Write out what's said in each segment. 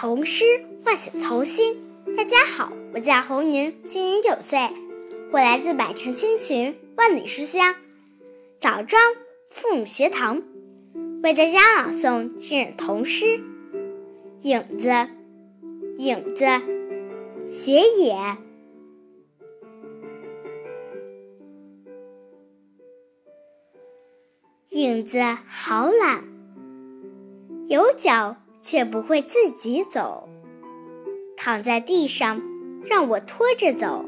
童诗唤醒童心。大家好，我叫侯宁，今年九岁，我来自百城千群，万里书香枣庄父母学堂，为大家朗诵今日童诗《影子》。影子，雪野。影子好懒，有脚却不会自己走，躺在地上让我拖着走。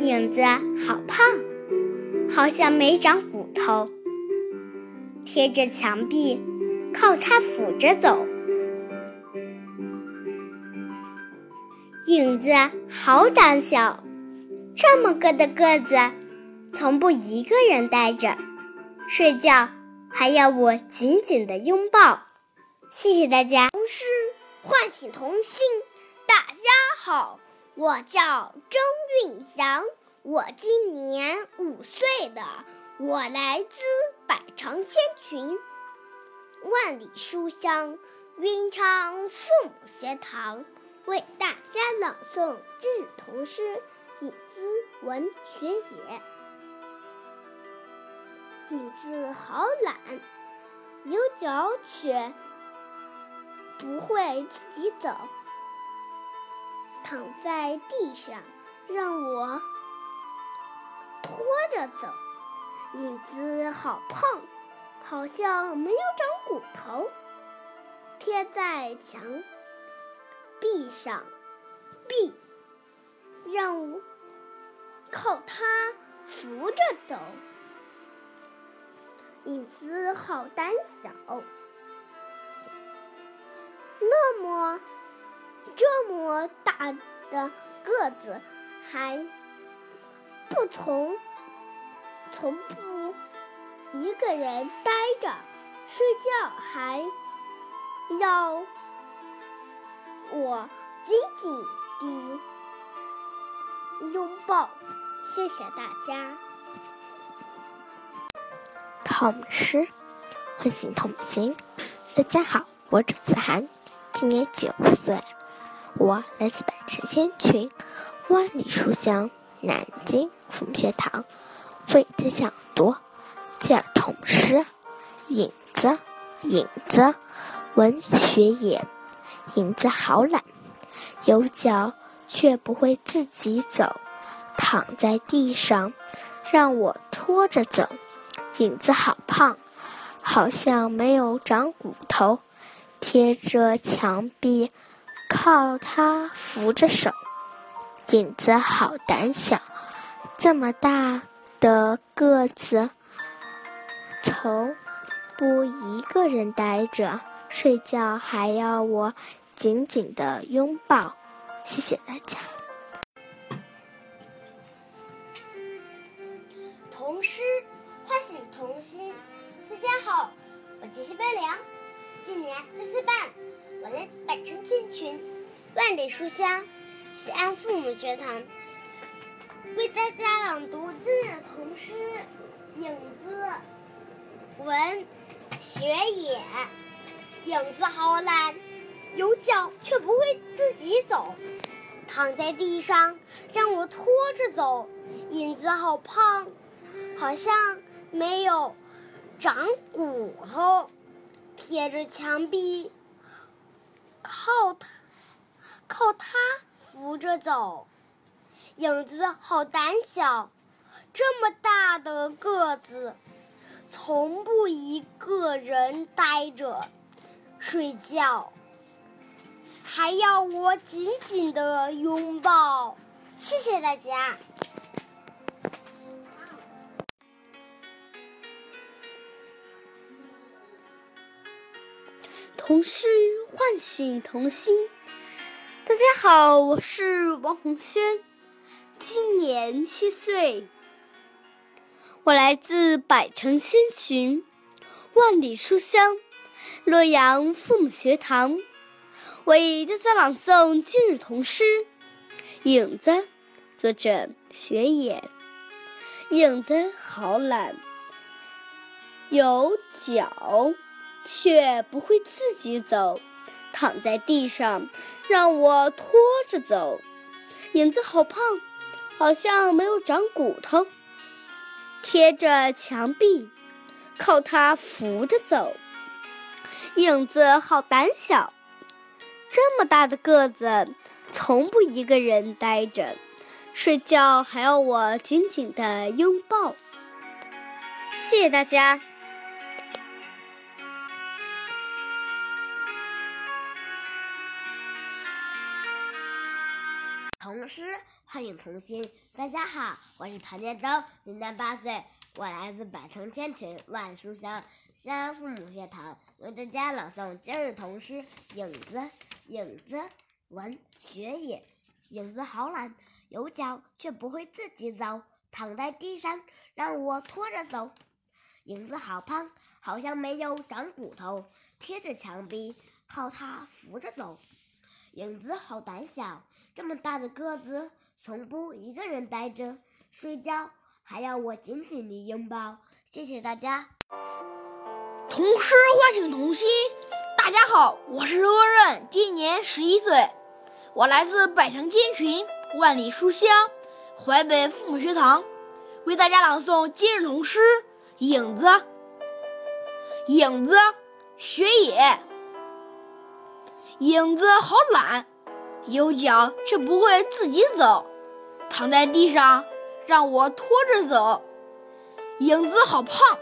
影子好胖，好像没长骨头，贴着墙壁，靠它扶着走。影子好胆小，这么个的个子。从不一个人待着，睡觉还要我紧紧的拥抱。谢谢大家。童诗唤醒童心。大家好，我叫张韵祥，我今年五岁的，我来自百城千群，万里书香，云昌父母学堂，为大家朗诵今日童诗《影子文学也》。影子好懒，有脚却不会自己走，躺在地上让我拖着走。影子好胖，好像没有长骨头，贴在墙壁上，壁让我靠它扶着走。影子好胆小，那么这么大的个子，还不从从不一个人呆着睡觉，还要我紧紧地拥抱。谢谢大家。童诗唤醒童心。大家好，我是子涵，今年九岁，我来自百城千群，万里书香南京父母学堂，为大家读今儿童诗。影子，影子，文学也。影子好懒，有脚却不会自己走，躺在地上，让我拖着走。影子好胖，好像没有长骨头，贴着墙壁，靠它扶着手。影子好胆小，这么大的个子，从不一个人待着，睡觉还要我紧紧的拥抱。谢谢大家。我叫徐白良，今年四岁半，我来自百城千群，万里书香，西安父母学堂，为大家朗读今日童诗《影子》。文学野，影子好懒，有脚却不会自己走，躺在地上让我拖着走。影子好胖，好像。没有长骨头，贴着墙壁，靠他靠他扶着走。影子好胆小，这么大的个子，从不一个人呆着睡觉，还要我紧紧的拥抱。谢谢大家。童诗唤醒童心。大家好，我是王红轩，今年七岁，我来自百城千寻，万里书香，洛阳父母学堂，为大家朗诵今日童诗《影子》，作者雪野。影子好懒，有脚。却不会自己走，躺在地上，让我拖着走。影子好胖，好像没有长骨头，贴着墙壁，靠它扶着走。影子好胆小，这么大的个子，从不一个人呆着，睡觉还要我紧紧的拥抱。谢谢大家。诗唤醒童心。大家好，我是唐建州，今年八岁，我来自百城千群万书香西安父母学堂，为大家朗诵今日童诗《影子》。影子，文学也。影子好懒，有脚却不会自己走，躺在地上让我拖着走。影子好胖，好像没有长骨头，贴着墙壁，靠它扶着走。影子好胆小，这么大的个子，从不一个人呆着，睡觉还要我紧紧地拥抱。谢谢大家。童诗唤醒童心。大家好，我是罗润，今年十一岁，我来自百城千群万里书香淮北父母学堂，为大家朗诵今日童诗《影子》。影子，雪野。影子好懒，有脚却不会自己走，躺在地上让我拖着走。影子好胖，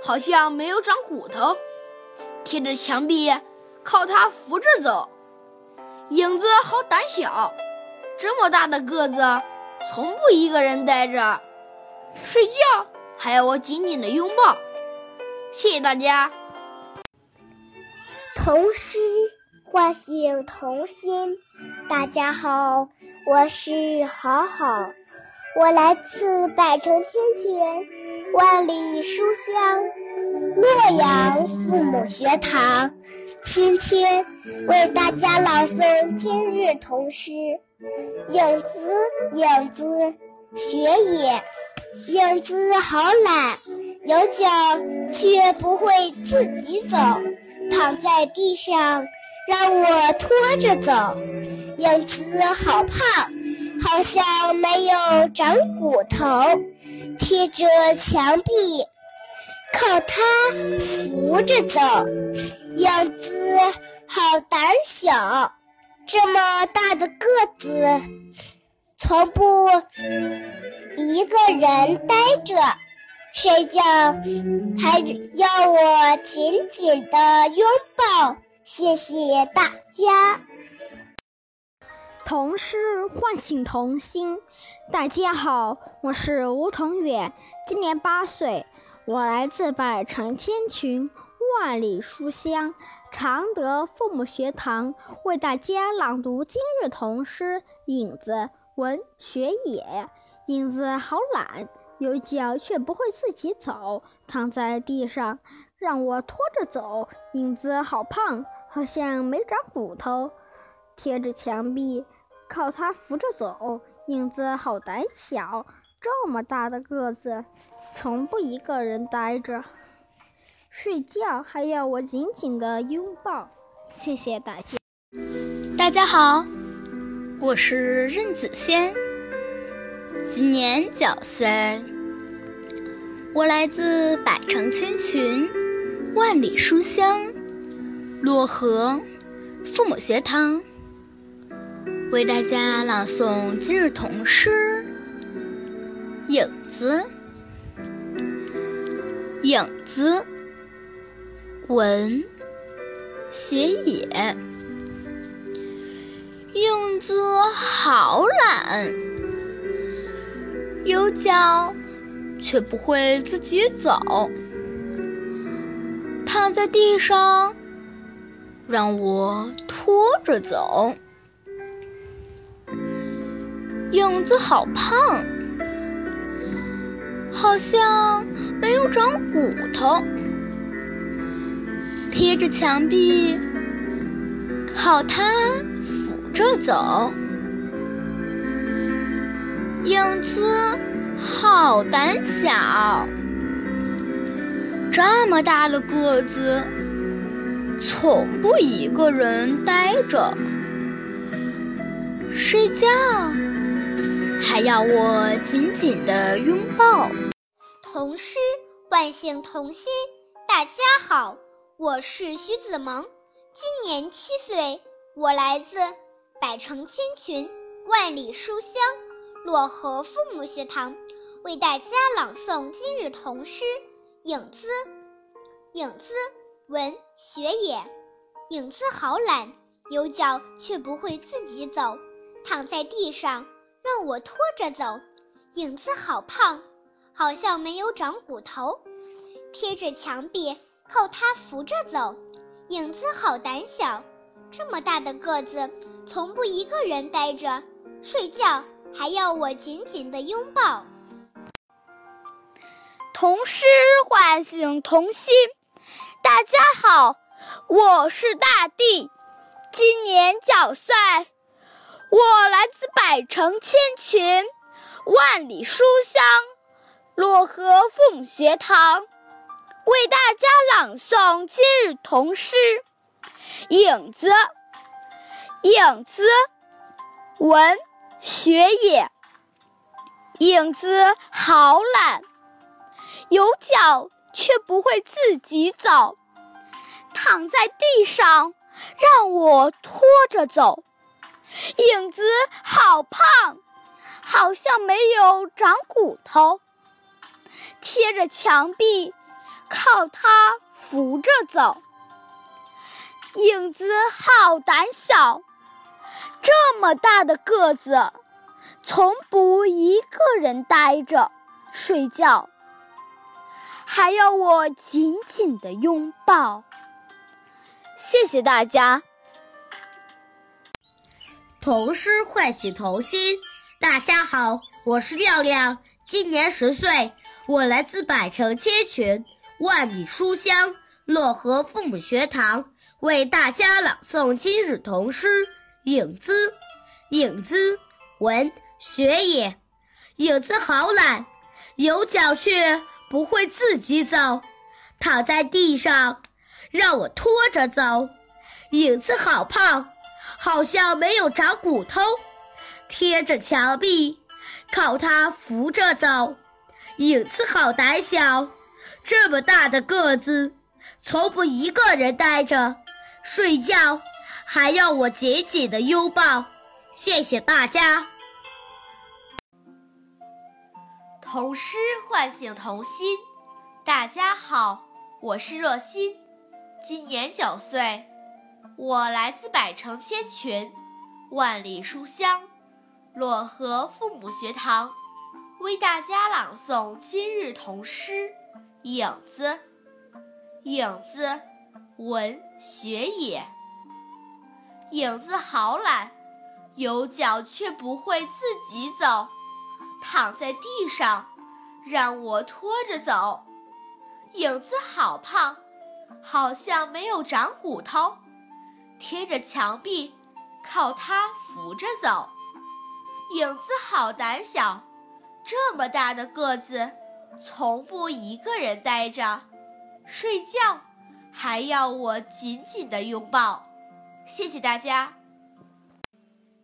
好像没有长骨头。贴着墙壁，靠它扶着走。影子好胆小，这么大的个子，从不一个人呆着，睡觉还要我紧紧的拥抱。谢谢大家。童诗唤醒童心。大家好，我是好好，我来自百城千泉，万里书香。洛阳父母学堂，今天为大家朗诵今日童诗《影子》。影子，雪也。影子好懒，有脚却不会自己走，躺在地上让我拖着走。影子好胖，好像没有长骨头，贴着墙壁。靠它扶着走，影子好胆小，这么大的个子，从不一个人呆着，睡觉还要我紧紧的拥抱。谢谢大家。童诗唤醒童心。大家好，我是吴同远，今年八岁。我来自百城千群，万里书香常德父母学堂，为大家朗读今日童诗《影子》。文学野，影子好懒，有脚却不会自己走，躺在地上让我拖着走。影子好胖，好像没长骨头，贴着墙壁，靠它扶着走。影子好胆小，这么大的个子。从不一个人呆着，睡觉还要我紧紧的拥抱。谢谢大家。大家好，我是任子轩，今年九岁，我来自百城千群，万里书香漯河父母学堂，为大家朗诵今日童诗《影子》。影子，文，雪野。影子好懒，有脚却不会自己走，躺在地上让我拖着走。影子好胖，好像。没有长骨头，贴着墙壁，靠它扶着走。影子好胆小，这么大的个子，从不一个人呆着。睡觉还要我紧紧的拥抱。童诗唤醒童心。大家好，我是徐子萌，今年七岁，我来自百城千群、万里书香漯河父母学堂，为大家朗诵今日童诗《影子》。影子，文学也。影子好懒，有脚却不会自己走。躺在地上，让我拖着走。影子好胖，好像没有长骨头。贴着墙壁，靠它扶着走。影子好胆小，这么大的个子，从不一个人呆着。睡觉还要我紧紧的拥抱。童诗唤醒童心。大家好，我是大地，今年九岁。我来自百城千群，万里书香，漯河父母学堂，为大家朗诵今日童诗《影子》。影子，文学也。影子好懒，有脚却不会自己走，躺在地上让我拖着走。影子好胖，好像没有长骨头。贴着墙壁，靠它扶着走。影子好胆小，这么大的个子，从不一个人呆着睡觉，还要我紧紧的拥抱。谢谢大家。童诗唤醒童心。大家好，我是亮亮，今年十岁，我来自百城千群、万里书香漯河父母学堂，为大家朗诵今日童诗《影子》。影子，文学也。影子好懒，有脚却不会自己走，躺在地上让我拖着走。影子好胖。好像没有长骨头，贴着墙壁，靠它扶着走。影子好胆小，这么大的个子，从不一个人呆着睡觉，还要我紧紧的拥抱。谢谢大家。童诗唤醒童心。大家好，我是若心，今年九岁。我来自百城千群，万里书香，漯河父母学堂，为大家朗诵今日童诗《影子》。影子，文学也。影子好懒，有脚却不会自己走，躺在地上让我拖着走。影子好胖，好像没有长骨头。贴着墙壁，靠它扶着走。影子好胆小，这么大的个子，从不一个人呆着睡觉，还要我紧紧的拥抱。谢谢大家。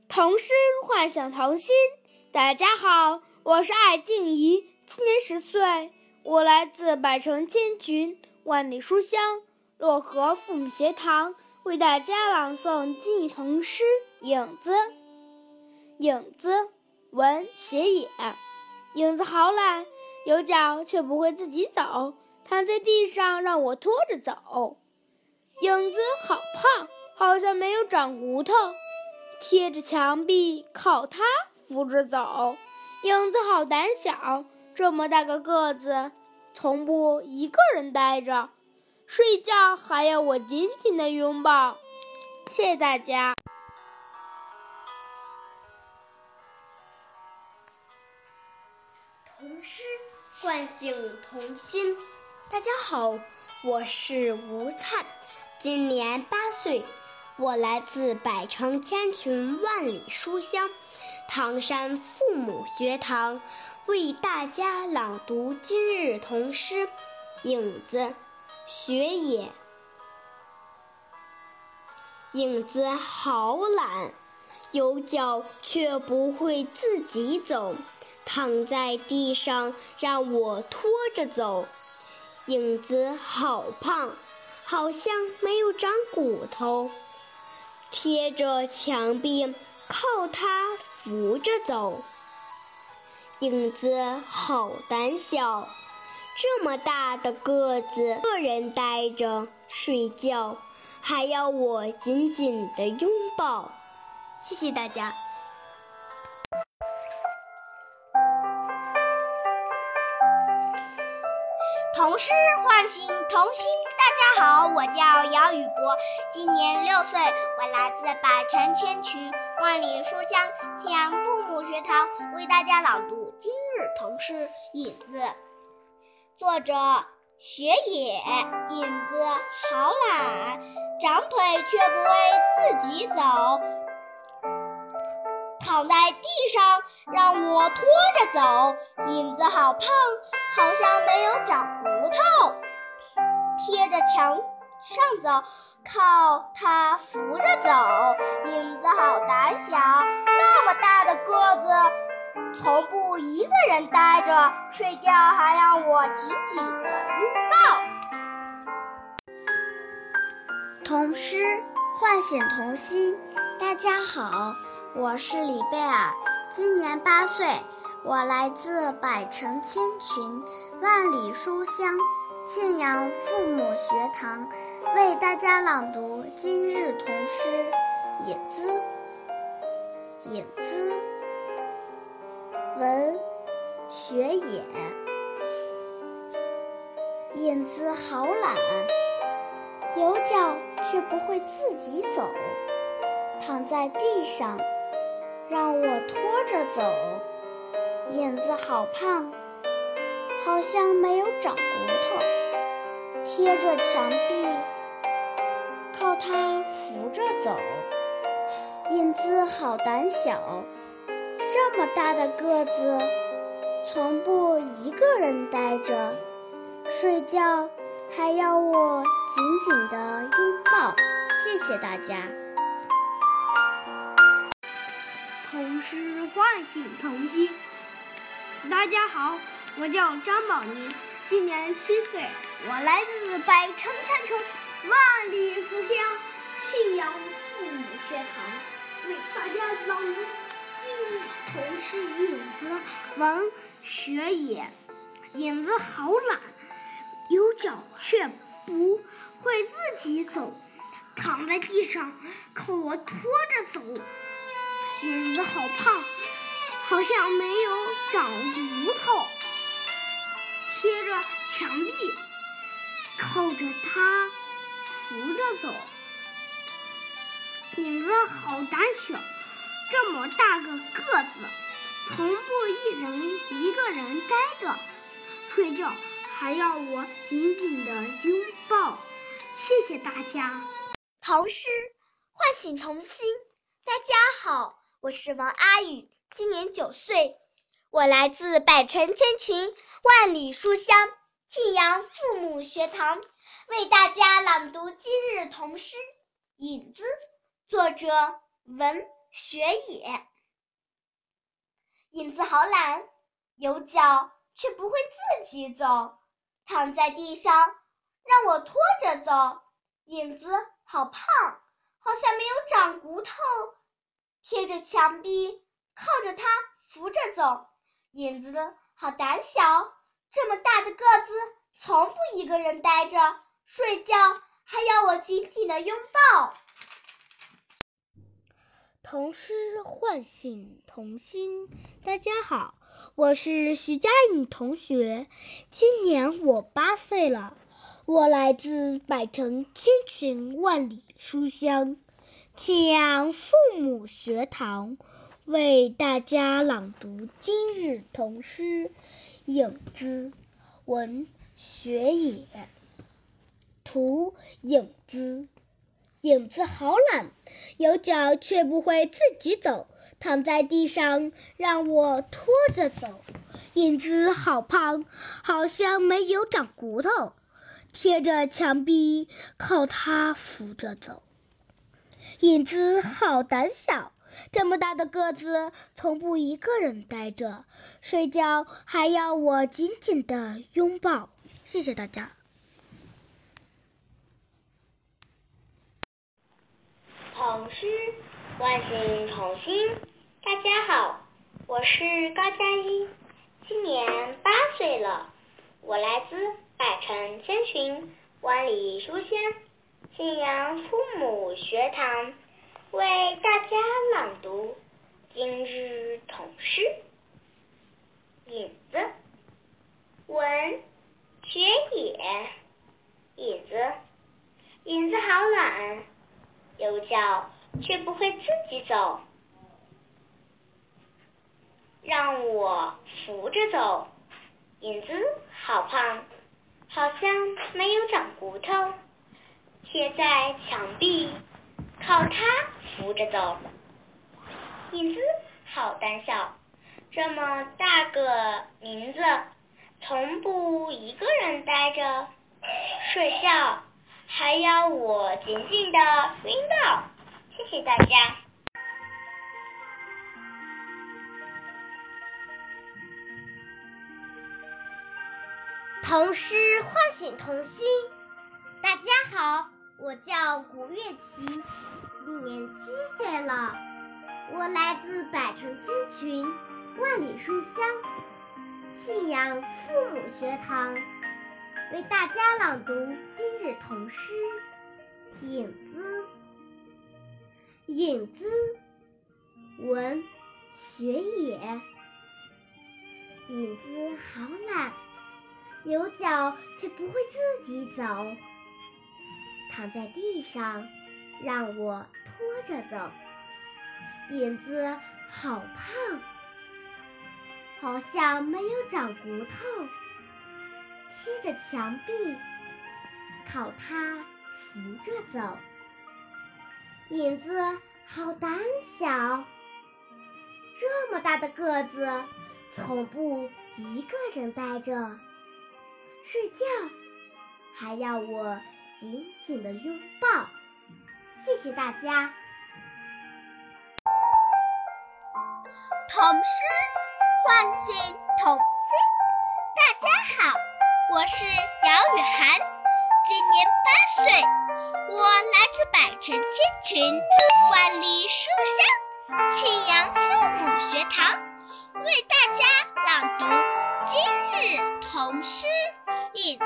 童诗唤醒童心。大家好，我是艾静怡，今年十岁，我来自百城千群，万里书香漯河父母学堂。为大家朗诵今日童诗《影子》。影子，文学也。影子好懒，有脚却不会自己走，躺在地上让我拖着走。影子好胖，好像没有长骨头，贴着墙壁，靠它扶着走。影子好胆小，这么大个个子，从不一个人呆着。睡觉还要我紧紧的拥抱，谢谢大家。童诗唤醒童心。大家好，我是吴灿，今年八岁，我来自百城千群万里书香唐山父母学堂，为大家朗读今日童诗《影子》。学也，影子好懒，有脚却不会自己走，躺在地上让我拖着走。影子好胖，好像没有长骨头，贴着墙壁靠它扶着走。影子好胆小，这么大的个子，个人呆着睡觉。还要我紧紧的拥抱，谢谢大家。童诗唤醒童心，大家好，我叫姚宇博，今年六岁，我来自百城千群，万里书香庆阳父母学堂，为大家朗读今日童诗《影子》，作者。雪野影子好懒，长腿却不会自己走，躺在地上让我拖着走。影子好胖，好像没有长骨头，贴着墙上走，靠它扶着走。影子好胆小，那么大的个子。从不一个人呆着睡觉，还让我紧紧的拥抱。童诗唤醒童心。大家好，我是李贝尔，今年八岁，我来自百城千群、万里书香庆阳父母学堂，为大家朗读今日童诗《影子》。影子。文学野，影子好懒，有脚却不会自己走，躺在地上让我拖着走。影子好胖，好像没有长骨头，贴着墙壁靠它扶着走。影子好胆小。这么大的个子，从不一个人呆着睡觉，还要我紧紧的拥抱。谢谢大家。童诗唤醒童心。大家好，我叫张宝宁，今年七岁，我来自百城。千城，万里书香庆阳父母学堂，为大家朗读。童诗影子，文学野，影子好懒，有脚却不会自己走，躺在地上靠我拖着走。影子好胖，好像没有长骨头，贴着墙壁，靠着它扶着走。影子好胆小。这么大个个子，从不一人一个人呆着睡觉，还要我紧紧的拥抱。谢谢大家。童诗唤醒童心。大家好，我是王阿宇，今年九岁，我来自百城千群、万里书香庆阳父母学堂，为大家朗读今日童诗《影子》，作者文。学野，影子好懒，有脚却不会自己走，躺在地上让我拖着走。影子好胖，好像没有长骨头，贴着墙壁靠着它扶着走。影子好胆小，这么大的个子，从不一个人呆着睡觉，还要我紧紧的拥抱。童诗唤醒童心。大家好，我是徐佳颖同学，今年我八岁了，我来自百城千群万里书香庆阳父母学堂，为大家朗读今日童诗《影子》，文学野，图影子。影子好懒，有脚却不会自己走，躺在地上让我拖着走。影子好胖，好像没有长骨头，贴着墙壁靠它扶着走。影子好胆小，这么大的个子，从不一个人待着，睡觉还要我紧紧的拥抱。谢谢大家。童诗唤醒童心。大家好，我是高佳一，今年八岁了。我来自百城千寻，万里书香，信阳父母学堂，为大家朗读今日童诗《影子》。文学野，影子，影子好懒，有脚却不会自己走，让我扶着走。影子好胖，好像没有长骨头，贴在墙壁，靠它扶着走。影子好胆小，这么大个名字，从不一个人待着，睡觉还要我紧紧的拥抱。谢谢大家。童诗唤醒童心。大家好，我叫古月琪，今年七岁了。我来自百城千群，万里书香，信阳父母学堂，为大家朗读今日童诗《影子》。影子，文学野。影子好懒。有脚却不会自己走，躺在地上让我拖着走。影子好胖，好像没有长骨头，贴着墙壁，靠它扶着走。影子好胆小，这么大的个子，从不一个人待着。睡觉还要我紧紧的拥抱，谢谢大家。童诗唤醒童心。大家好，我是姚雨涵，今年八岁，我来自百城千群，万里书香，庆阳父母学堂，为大家朗读今日童诗。影子，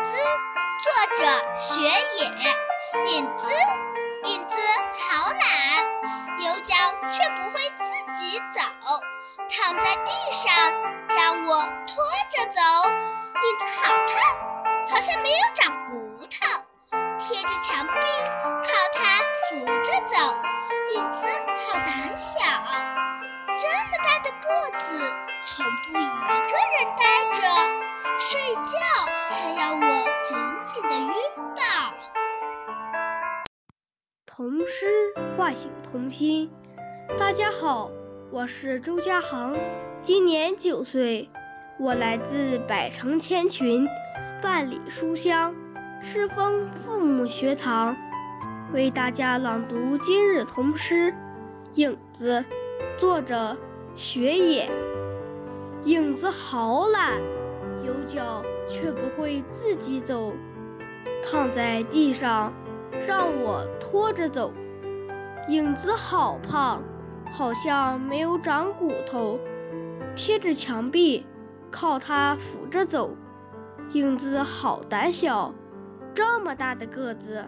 作者雪野。影子，影子好懒，有脚却不会自己走，躺在地上让我拖着走。影子好胖，好像没有长骨头，贴着墙壁，靠它扶着走。影子好胆小，这么大的个子，从不一个人待着。睡觉还要我紧紧的拥抱。童诗唤醒童心。大家好，我是周家航，今年九岁，我来自百城千群，万里书香，赤峰父母学堂，为大家朗读今日童诗《影子》，作者雪野。影子好懒。有脚却不会自己走，躺在地上让我拖着走。影子好胖，好像没有长骨头，贴着墙壁，靠它扶着走。影子好胆小，这么大的个子，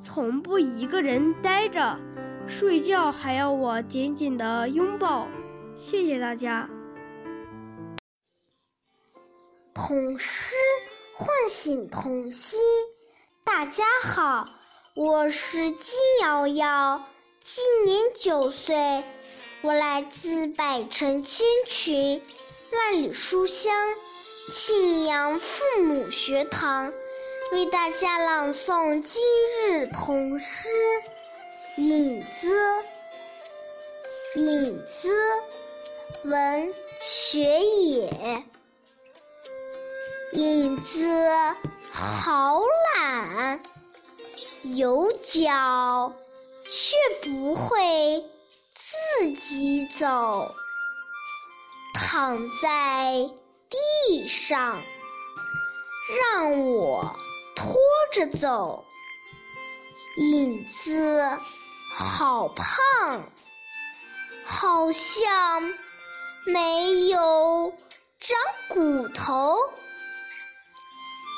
从不一个人呆着，睡觉还要我紧紧的拥抱。谢谢大家。童诗唤醒童心。大家好，我是金瑶瑶，今年九岁，我来自百城千群，万里书香，庆阳父母学堂，为大家朗诵今日童诗《影子》。影子，文学也。影子好懒，有脚却不会自己走，躺在地上让我拖着走。影子好胖，好像没有长骨头，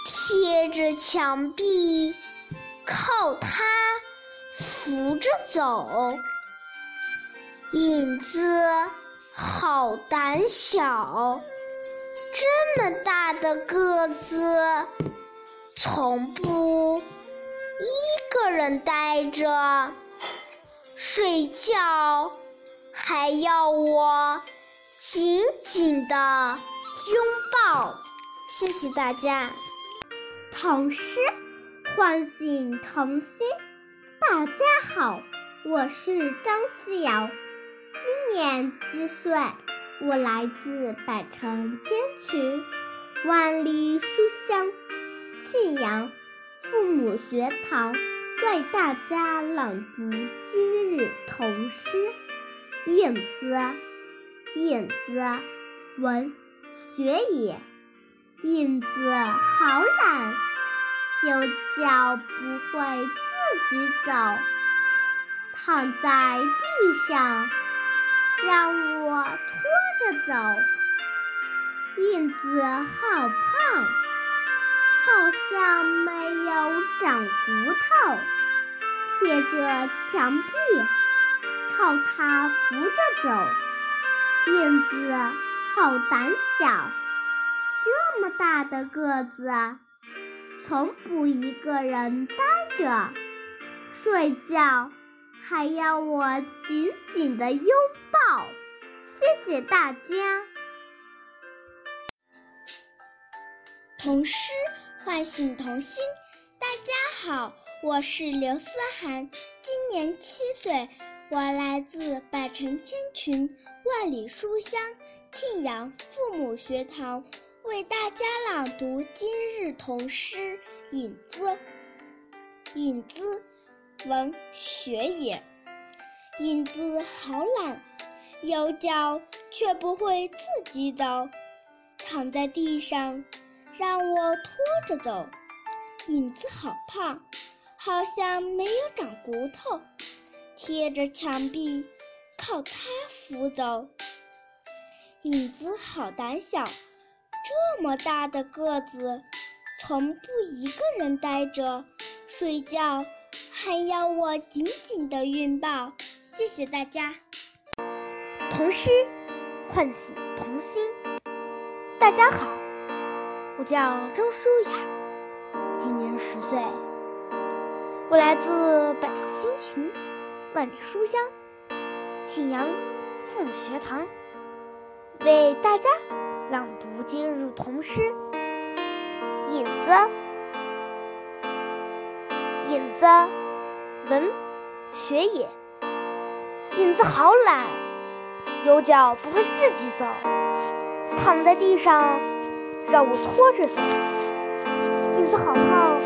贴着墙壁，靠它扶着走。影子好胆小，这么大的个子，从不。一个人呆着睡觉，还要我紧紧的拥抱。谢谢大家。唐诗唤醒童心。大家好，我是张思瑶，今年七岁，我来自百城千群，万里书香，庆阳。父母学堂为大家朗读今日童诗《影子》。影子，文学也。影子好懒，有脚不会自己走，躺在地上让我拖着走。燕子好胖。好像没有长骨头，贴着墙壁，靠它扶着走。燕子好胆小，这么大的个子，从不一个人呆着，睡觉还要我紧紧的拥抱。谢谢大家。童诗。唤醒童心，大家好，我是刘思涵，今年七岁，我来自百城千群、万里书香庆阳父母学堂，为大家朗读今日童诗《影子》。影子，文学也。影子好懒，有脚却不会自己走，躺在地上。让我拖着走，影子好胖，好像没有长骨头，贴着墙壁，靠它扶走。影子好胆小，这么大的个子，从不一个人呆着，睡觉还要我紧紧的拥抱。谢谢大家。童诗唤醒童心，大家好。我叫周舒雅，今年十岁。我来自百城千群、万里书香庆阳父母学堂，为大家朗读今日童诗《影子》。影子，文学也。影子好懒，有脚不会自己走，躺在地上。让我拖着走，影子好胖，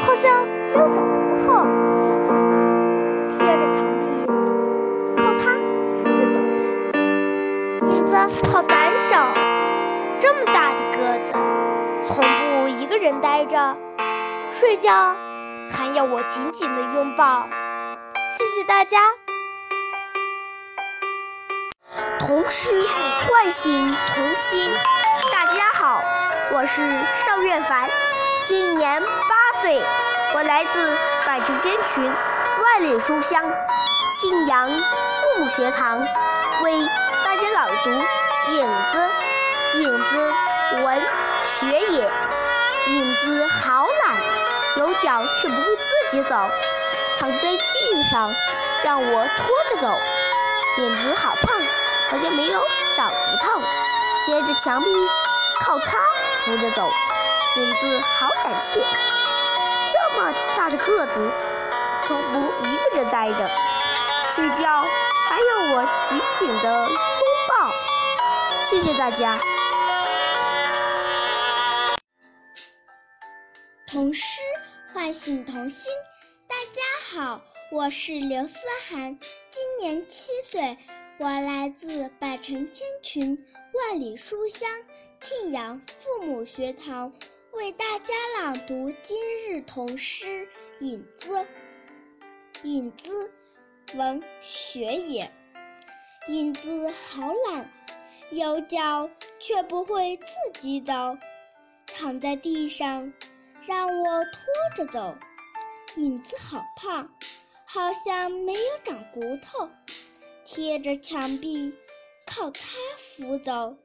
好像没有长骨头，贴着墙壁，靠它扶着走。影子好胆小，这么大的个子，从不一个人呆着，睡觉还要我紧紧的拥抱。谢谢大家。童诗唤醒童心，大家好。我是邵月凡，今年八岁，我来自百城千群、万里书香庆阳父母学堂，为大家朗读《影子》。影子，文学也。影子好懒，有脚却不会自己走，躺在地上让我拖着走。影子好胖，好像没有长骨头，贴着墙壁，靠它。扶着走，影子好胆怯，这么大的个子，从不一个人呆着，睡觉还要我紧紧的拥抱。谢谢大家。童诗唤醒童心，大家好，我是刘思涵，今年七岁，我来自百城千群、万里书香庆阳父母学堂，为大家朗读今日童诗《影子》。影子，文学也。影子好懒，有脚却不会自己走，躺在地上，让我拖着走。影子好胖。好像没有长骨头，贴着墙壁，靠它扶走。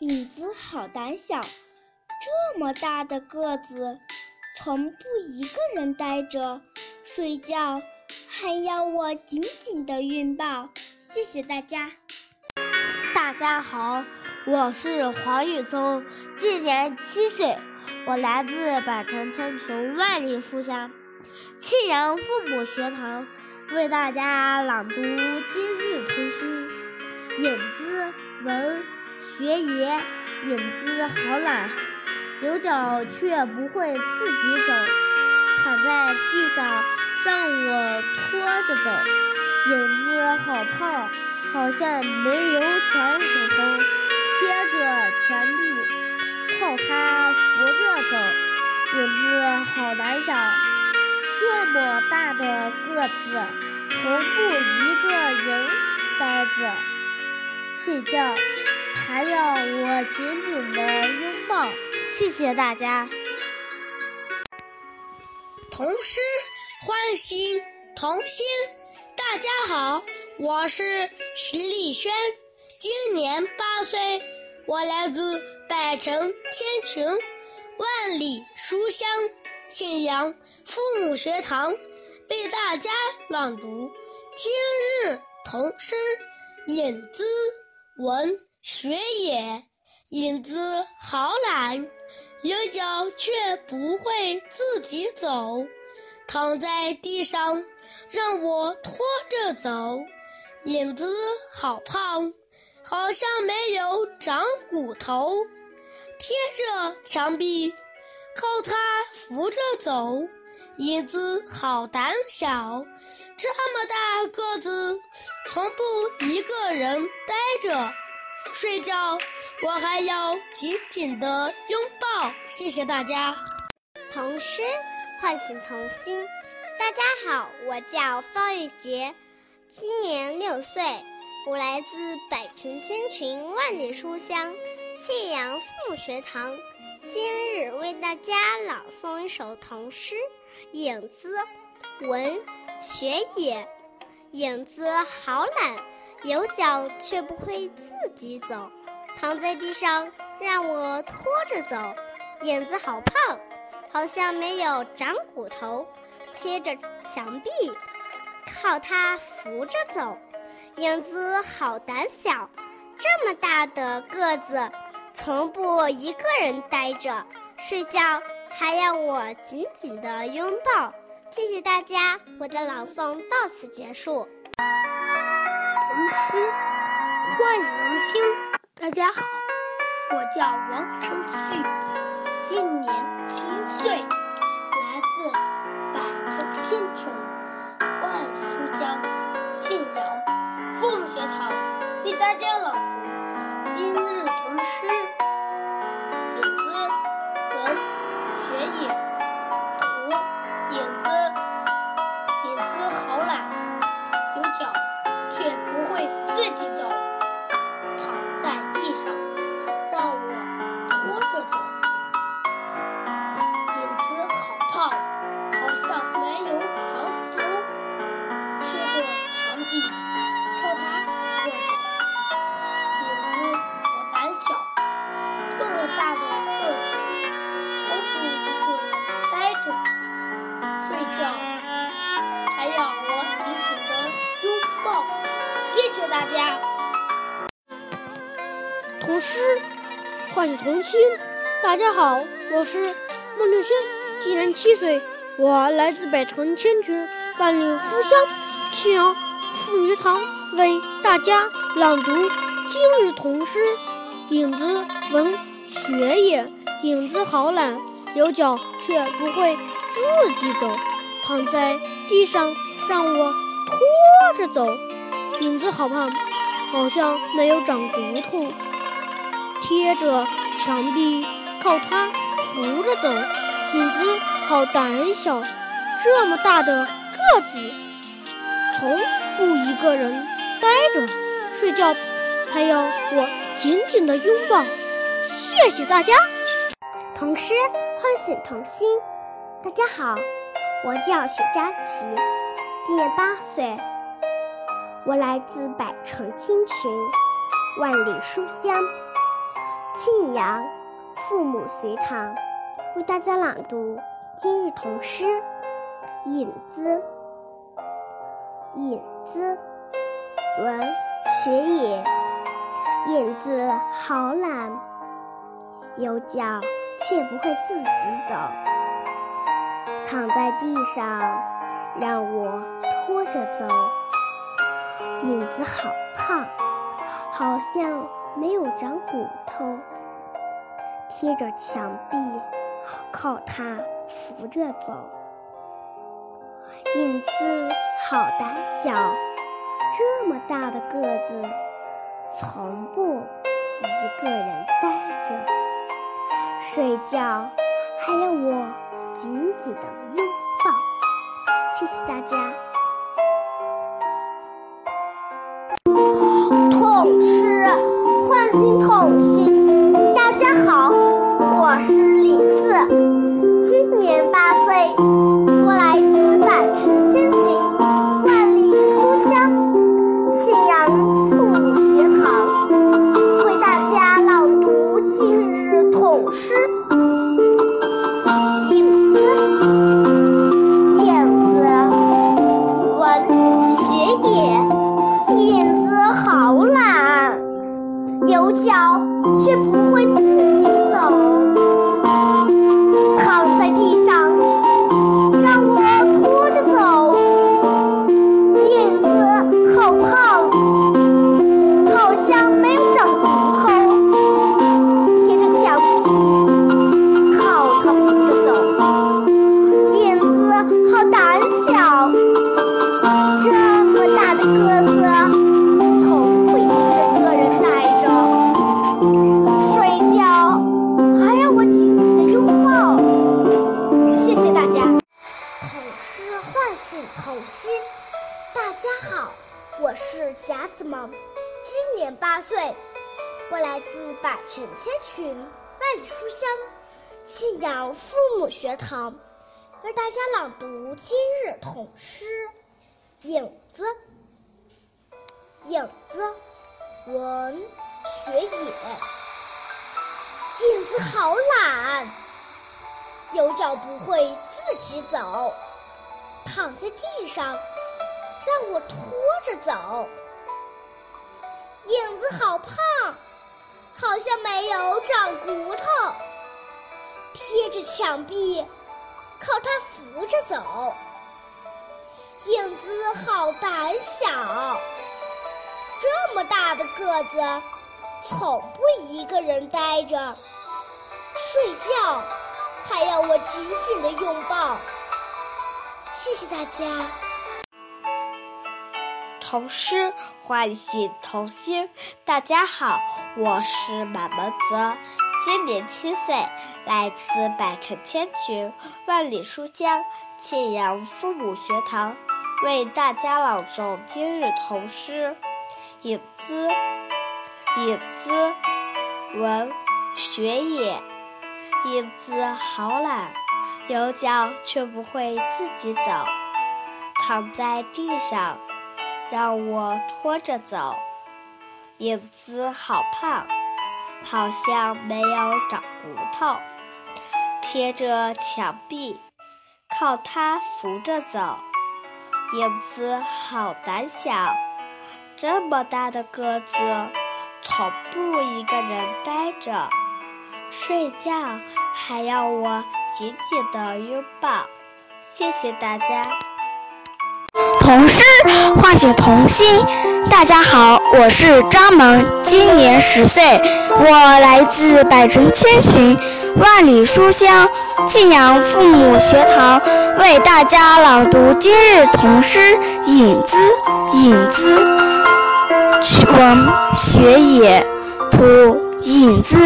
影子好胆小，这么大的个子，从不一个人呆着，睡觉还要我紧紧的拥抱。谢谢大家。大家好，我是黄宇宗，今年七岁，我来自百城千穷万里书香。庆阳父母学堂为大家朗读今日童诗《影子》文学爷，影子好懒，有脚却不会自己走，躺在地上让我拖着走。影子好胖，好像没有长骨头，贴着墙壁，靠它扶着走。影子好胆小。这么大的个子，从不一个人呆着睡觉，还要我紧紧的拥抱。谢谢大家。童诗唤醒童心。大家好，我是徐丽轩，今年八岁，我来自百城千群，万里书香庆阳。父母学堂为大家朗读今日童诗《影子》文学也。影子好懒，有脚却不会自己走，躺在地上让我拖着走。影子好胖，好像没有长骨头，贴着墙壁，靠它扶着走。影子好胆小，这么大个子，从不一个人呆着睡觉，我还要紧紧的拥抱。谢谢大家。童诗唤醒童心。大家好，我叫方玉洁，今年六岁，我来自百城千群万里书香信阳父母学堂，今日为大家朗诵一首童诗。影子，文学也。影子好懒，有脚却不会自己走，躺在地上让我拖着走。影子好胖，好像没有长骨头，贴着墙壁，靠它扶着走。影子好胆小，这么大的个子，从不一个人呆着睡觉。还要我紧紧的拥抱，谢谢大家，我的朗诵到此结束。童诗唤醒心，大家好，我叫王晨旭，今年七岁，来自百城千穷，学堂。为大家朗读今日童诗影子文学影图影子影子好懒有脚却不会自己走。诗唤童心。大家好，我是孟丽轩，今年七岁，我来自百城千群万里书香庆阳妇女堂，为大家朗读今日童诗。影子文学也，影子好懒，有脚却不会自己走，躺在地上让我拖着走，影子好胖，好像没有长骨头。贴着墙壁，靠它扶着走，影子好胆小，这么大的个子，从不一个人呆着睡觉，还要我紧紧的拥抱。谢谢大家。童诗唤醒童心。大家好，我叫许佳琪，今年八岁，我来自百城千群，万里书香，庆阳父母随堂，为大家朗读今日童诗《影子》。影子，文学野。影子好懒，有脚却不会自己走。躺在地上，让我拖着走。影子好胖，好像没有长骨头。贴着墙壁，靠它扶着走。影子好胆小，这么大的个子，从不一个人呆着。睡觉还要我。紧紧的拥抱，谢谢大家。痛失心痛心。大家好，我是李四，今年八岁，我来自百城千自百城千群，万里书香，庆阳父母学堂，为大家朗读今日童诗《影子》。影子，文学野。影子好懒，有脚不会自己走，躺在地上。让我拖着走，影子好胖，好像没有长骨头。贴着墙壁，靠它扶着走。影子好胆小，这么大的个子，从不一个人呆着。睡觉还要我紧紧的拥抱。谢谢大家。童诗唤醒童心。大家好，我是满门泽，今年七岁，来自百城千群，万里书香，庆阳父母学堂，为大家朗诵今日童诗《影子》。影子，文学也。影子好懒，有脚却不会自己走，躺在地上。让我拖着走，影子好胖，好像没有长骨头。贴着墙壁，靠它扶着走，影子好胆小，这么大的个子，从不一个人呆着。睡觉还要我紧紧的拥抱。谢谢大家。童诗唤醒童心。大家好，我是张萌，今年十岁，我来自百城千寻，万里书香，敬阳父母学堂为大家朗读今日童诗《影子》。影子，文学也。图影子。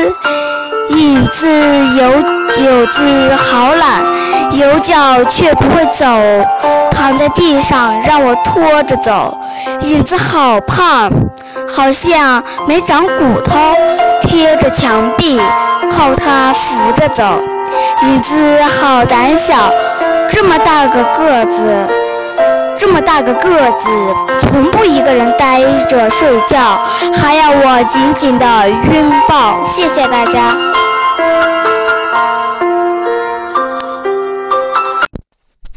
影子有有子好懒，有脚却不会走，躺在地上让我拖着走。影子好胖，好像没长骨头，贴着墙壁，靠它扶着走。影子好胆小，这么大个个子，这么大个个子，从不一个人呆着睡觉，还要我紧紧的拥抱。谢谢大家。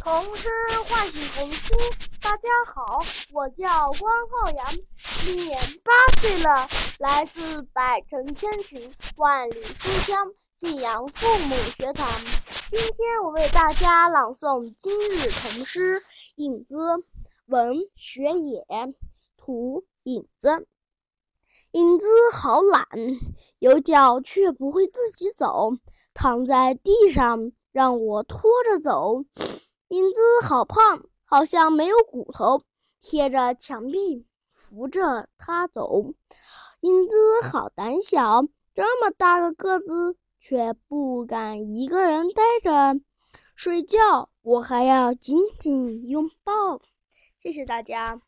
童诗唤醒童心，大家好，我叫关浩洋，今年八岁了，来自百城千群，万里书香。晋阳父母学堂，今天我为大家朗诵今日童诗《影子》，文学野，图影子。影子好懒，有脚却不会自己走，躺在地上让我拖着走。影子好胖，好像没有骨头，贴着墙壁扶着他走。影子好胆小，这么大个个子。却不敢一个人呆着睡觉，我还要紧紧拥抱。谢谢大家。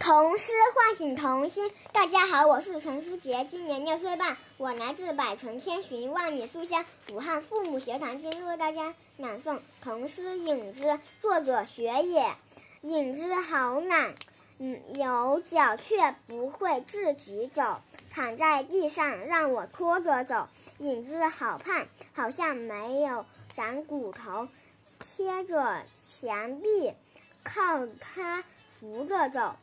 童诗唤醒童心。大家好，我是陈思杰，今年六岁半，我来自百城千寻万里书香武汉父母学堂，今天为大家朗诵童诗《影子》，作者雪野。影子好懒。嗯，有脚却不会自己走，躺在地上让我拖着走。影子好胖，好像没有长骨头，贴着墙壁，靠它扶着走。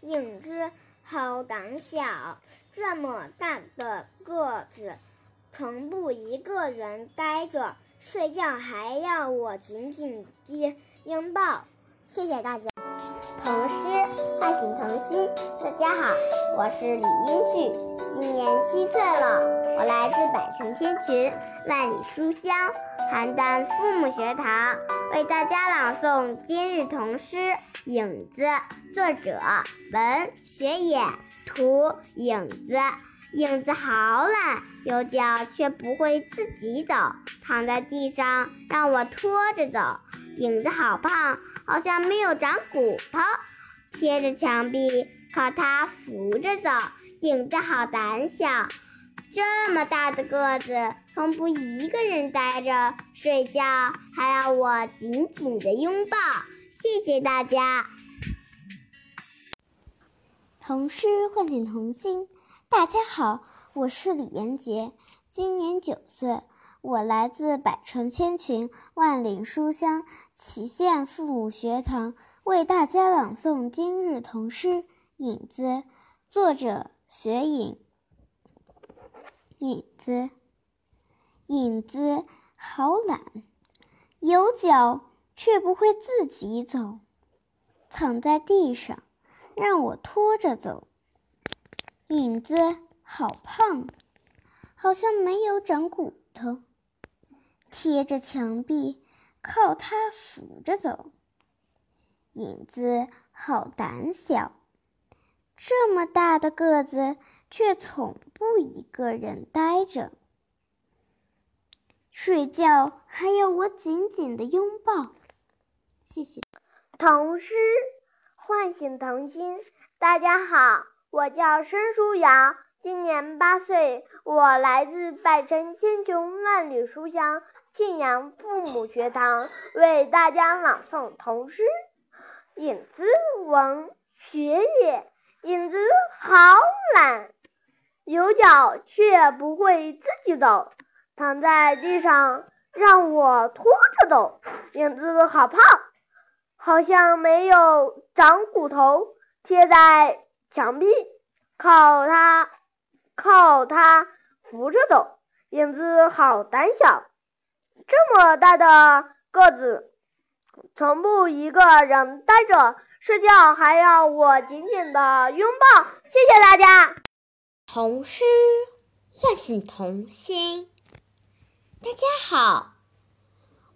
影子好胆小，这么大的个子，从不一个人呆着睡觉，还要我紧紧地拥抱。谢谢大家。童诗唤醒童心。大家好，我是李英旭，今年七岁了。我来自百城千群，万里书香邯郸父母学堂，为大家朗诵今日童诗《影子》。作者文学野，图影子。影子好懒，有脚却不会自己走，躺在地上让我拖着走。影子好胖。好像没有长骨头，贴着墙壁，靠它扶着走。影子好胆小，这么大的个子，从不一个人呆着睡觉，还要我紧紧的拥抱。谢谢大家。童诗唤醒童心。大家好，我是李延杰，今年九岁。我来自百城千群，万里书香祁县父母学堂，为大家朗诵今日童诗《影子》，作者雪影。影子，影子好懒，有脚却不会自己走，躺在地上让我拖着走。影子好胖，好像没有长骨头。贴着墙壁，靠它扶着走。影子好胆小，这么大的个子，却从不一个人呆着睡觉，还要我紧紧的拥抱。谢谢。童诗唤醒童心。大家好，我叫申书瑶，今年八岁，我来自百城千穷万里书香。庆阳父母学堂为大家朗诵童诗《影子》王学野。影子好懒，有脚却不会自己走，躺在地上让我拖着走。影子好胖，好像没有长骨头，贴在墙壁，靠它靠它扶着走。影子好胆小。这么大的个子，从不一个人呆着睡觉，还要我紧紧的拥抱。谢谢大家。童诗唤醒童心。大家好，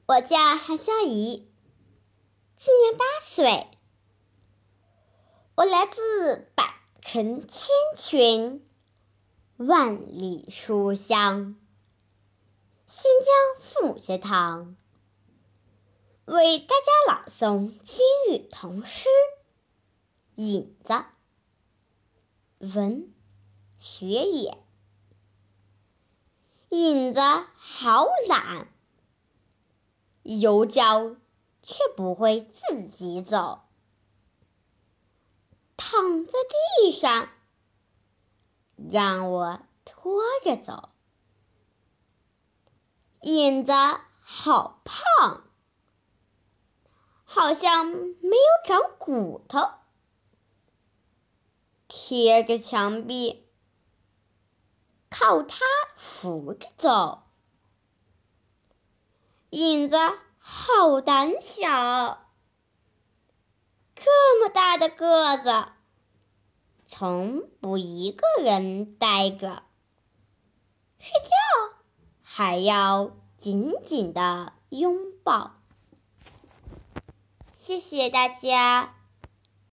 我叫韩笑怡，今年八岁，我来自百城千群、万里书香新疆父母学堂，为大家朗诵今日童诗《影子》，文学也。影子好懒，有脚却不会自己走，躺在地上让我拖着走。影子好胖，好像没有长骨头，贴着墙壁。靠它扶着走，影子好胆小，这么大的个子，从不一个人待着，睡觉还要紧紧的拥抱。谢谢大家。